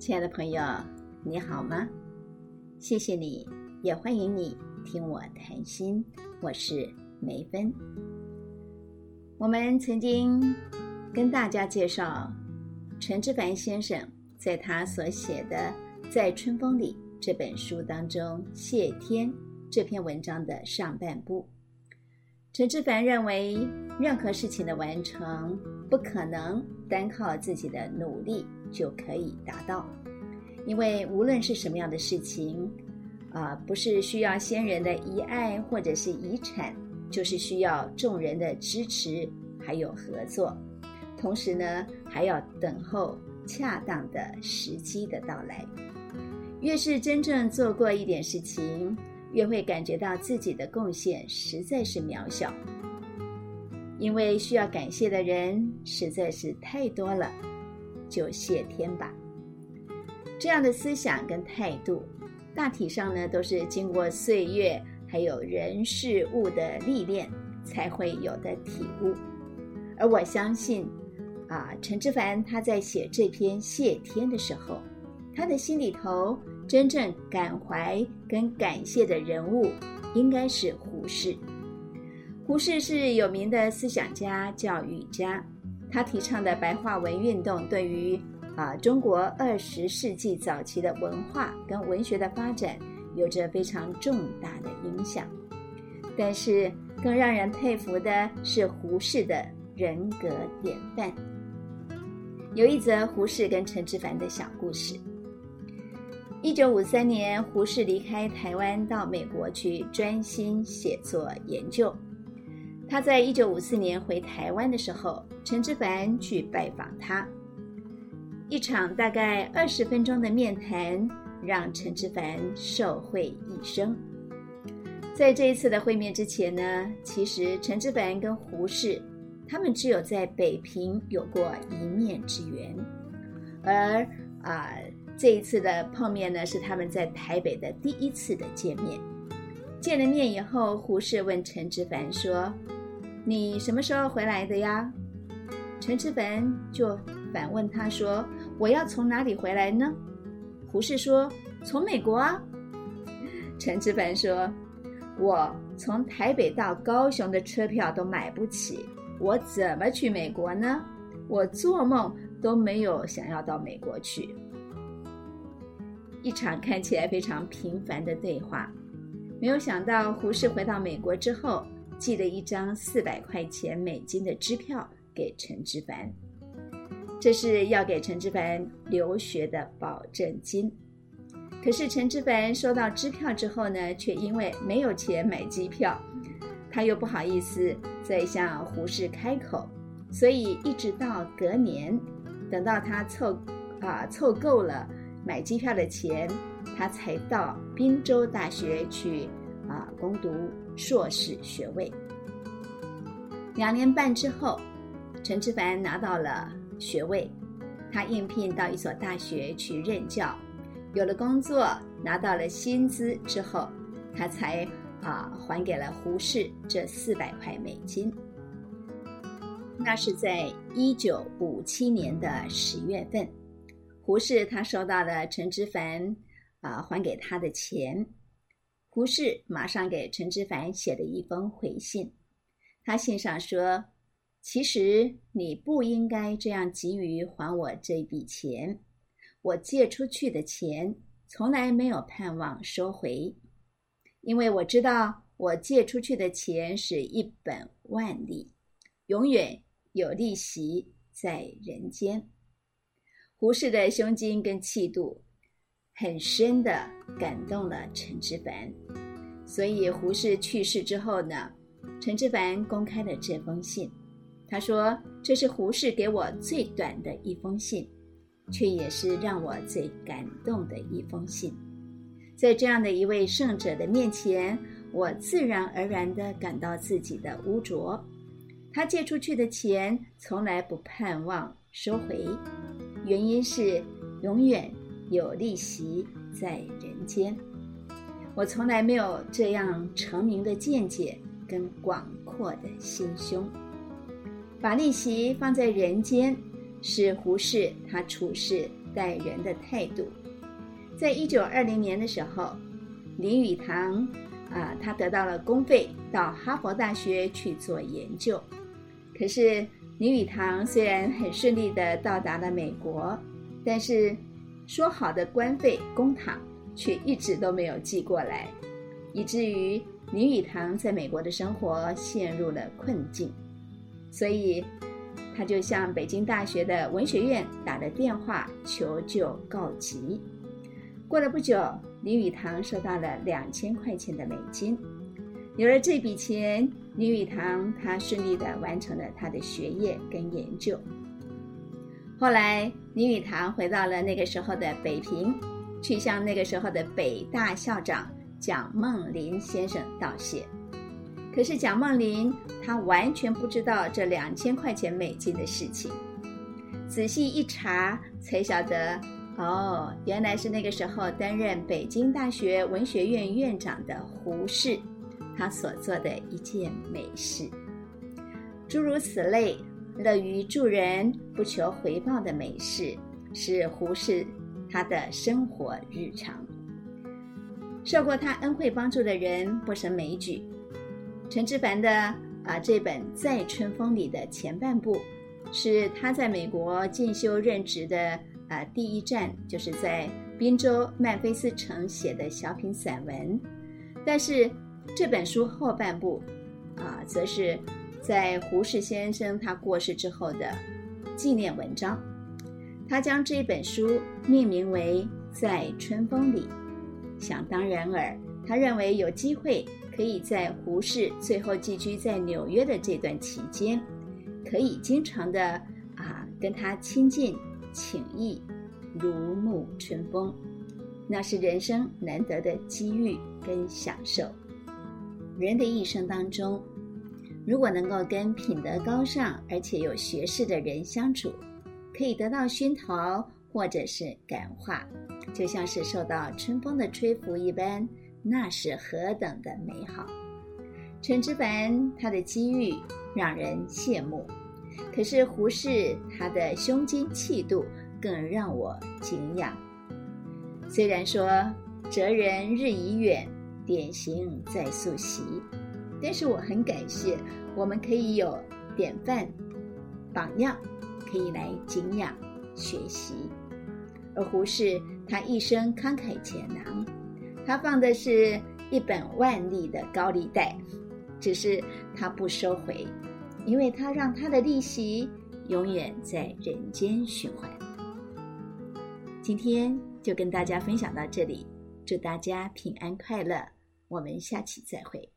亲爱的朋友，你好吗？谢谢你，也欢迎你听我谈心。我是梅芬。我们曾经跟大家介绍陈之凡先生在他所写的《在春风里》这本书当中，谢天这篇文章的上半部。陈之凡认为，任何事情的完成不可能单靠自己的努力就可以达到，因为无论是什么样的事情，啊，不是需要先人的遗爱或者是遗产，就是需要众人的支持还有合作，同时呢，还要等候恰当的时机的到来。越是真正做过一点事情。越会感觉到自己的贡献实在是渺小，因为需要感谢的人实在是太多了，就谢天吧。这样的思想跟态度，大体上呢都是经过岁月还有人事物的历练才会有的体悟。而我相信，啊，陈之凡他在写这篇谢天的时候，他的心里头。真正感怀跟感谢的人物，应该是胡适。胡适是有名的思想家、教育家，他提倡的白话文运动，对于啊中国二十世纪早期的文化跟文学的发展，有着非常重大的影响。但是更让人佩服的是胡适的人格典范。有一则胡适跟陈之凡的小故事。一九五三年，胡适离开台湾到美国去专心写作研究。他在一九五四年回台湾的时候，陈之凡去拜访他。一场大概二十分钟的面谈，让陈之凡受惠一生。在这一次的会面之前呢，其实陈之凡跟胡适他们只有在北平有过一面之缘，而啊。这一次的碰面呢，是他们在台北的第一次的见面。见了面以后，胡适问陈之凡说：“你什么时候回来的呀？”陈之凡就反问他说：“我要从哪里回来呢？”胡适说：“从美国啊。”陈之凡说：“我从台北到高雄的车票都买不起，我怎么去美国呢？我做梦都没有想要到美国去。”一场看起来非常平凡的对话，没有想到胡适回到美国之后，寄了一张四百块钱美金的支票给陈之凡，这是要给陈之凡留学的保证金。可是陈之凡收到支票之后呢，却因为没有钱买机票，他又不好意思再向胡适开口，所以一直到隔年，等到他凑啊凑够了。买机票的钱，他才到滨州大学去啊攻读硕士学位。两年半之后，陈之凡拿到了学位，他应聘到一所大学去任教，有了工作，拿到了薪资之后，他才啊还给了胡适这四百块美金。那是在一九五七年的十月份。胡适他收到了陈之凡啊还给他的钱，胡适马上给陈之凡写了一封回信。他信上说：“其实你不应该这样急于还我这笔钱，我借出去的钱从来没有盼望收回，因为我知道我借出去的钱是一本万利，永远有利息在人间。”胡适的胸襟跟气度，很深的感动了陈之凡，所以胡适去世之后呢，陈之凡公开了这封信。他说：“这是胡适给我最短的一封信，却也是让我最感动的一封信。在这样的一位圣者的面前，我自然而然地感到自己的污浊。他借出去的钱，从来不盼望收回。”原因是永远有利息在人间。我从来没有这样成名的见解跟广阔的心胸。把利息放在人间，是胡适他处事待人的态度。在一九二零年的时候，林语堂啊，他得到了公费到哈佛大学去做研究。可是林语堂虽然很顺利的到达了美国，但是说好的官费公帑却一直都没有寄过来，以至于林语堂在美国的生活陷入了困境。所以，他就向北京大学的文学院打了电话求救告急。过了不久，林语堂收到了两千块钱的美金。有了这笔钱，林语堂他顺利的完成了他的学业跟研究。后来，林语堂回到了那个时候的北平，去向那个时候的北大校长蒋梦麟先生道谢。可是蒋梦麟他完全不知道这两千块钱美金的事情。仔细一查，才晓得，哦，原来是那个时候担任北京大学文学院院长的胡适，他所做的一件美事。诸如此类，乐于助人、不求回报的美事，是胡适他的生活日常。受过他恩惠帮助的人不胜枚举。陈之凡的啊这本《在春风里》的前半部，是他在美国进修任职的啊第一站，就是在宾州曼菲斯城写的小品散文。但是这本书后半部啊，则是在胡适先生他过世之后的纪念文章。他将这本书命名为《在春风里》，想当然尔，他认为有机会。可以在胡适最后寄居在纽约的这段期间，可以经常的啊跟他亲近情谊，如沐春风，那是人生难得的机遇跟享受。人的一生当中，如果能够跟品德高尚而且有学识的人相处，可以得到熏陶或者是感化，就像是受到春风的吹拂一般。那是何等的美好！陈之凡他的机遇让人羡慕，可是胡适他的胸襟气度更让我敬仰。虽然说哲人日已远，典型在溯习，但是我很感谢我们可以有典范、榜样，可以来敬仰学习。而胡适他一生慷慨解囊。他放的是一本万利的高利贷，只是他不收回，因为他让他的利息永远在人间循环。今天就跟大家分享到这里，祝大家平安快乐，我们下期再会。